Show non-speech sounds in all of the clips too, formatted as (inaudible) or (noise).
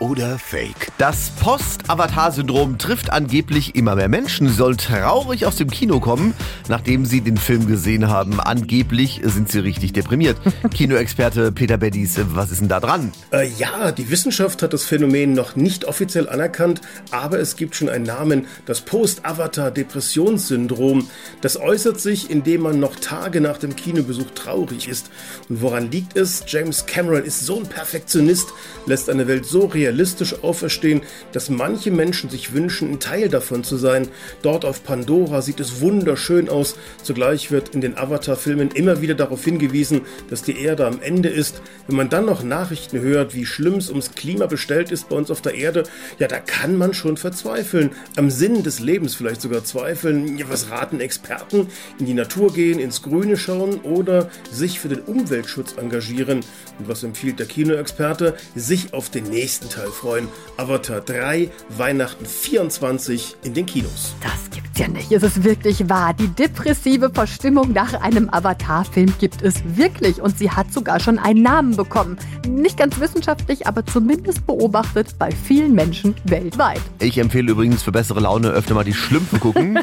oder Fake? Das Post-Avatar-Syndrom trifft angeblich immer mehr Menschen. Sollen traurig aus dem Kino kommen, nachdem sie den Film gesehen haben. Angeblich sind sie richtig deprimiert. (laughs) Kinoexperte Peter Beddies, was ist denn da dran? Äh, ja, die Wissenschaft hat das Phänomen noch nicht offiziell anerkannt, aber es gibt schon einen Namen, das Post-Avatar-Depressionssyndrom. Das äußert sich, indem man noch Tage nach dem Kinobesuch traurig ist. Und woran liegt es? James Cameron ist so ein Perfektionist, lässt eine Welt so real realistisch auferstehen, dass manche Menschen sich wünschen, ein Teil davon zu sein. Dort auf Pandora sieht es wunderschön aus. Zugleich wird in den Avatar-Filmen immer wieder darauf hingewiesen, dass die Erde am Ende ist. Wenn man dann noch Nachrichten hört, wie schlimm es ums Klima bestellt ist bei uns auf der Erde, ja, da kann man schon verzweifeln. Am Sinn des Lebens vielleicht sogar zweifeln. Ja, was raten Experten? In die Natur gehen, ins Grüne schauen oder sich für den Umweltschutz engagieren. Und was empfiehlt der Kinoexperte? Sich auf den nächsten Teil Teil freuen. Avatar 3, Weihnachten 24 in den Kinos. Das gibt's ja nicht. Es ist wirklich wahr. Die depressive Verstimmung nach einem Avatar-Film gibt es wirklich. Und sie hat sogar schon einen Namen bekommen. Nicht ganz wissenschaftlich, aber zumindest beobachtet bei vielen Menschen weltweit. Ich empfehle übrigens für bessere Laune öfter mal die Schlümpfe gucken.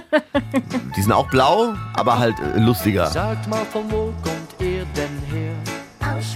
(laughs) die sind auch blau, aber halt äh, lustiger. Sagt mal, von wo kommt ihr denn her? Aus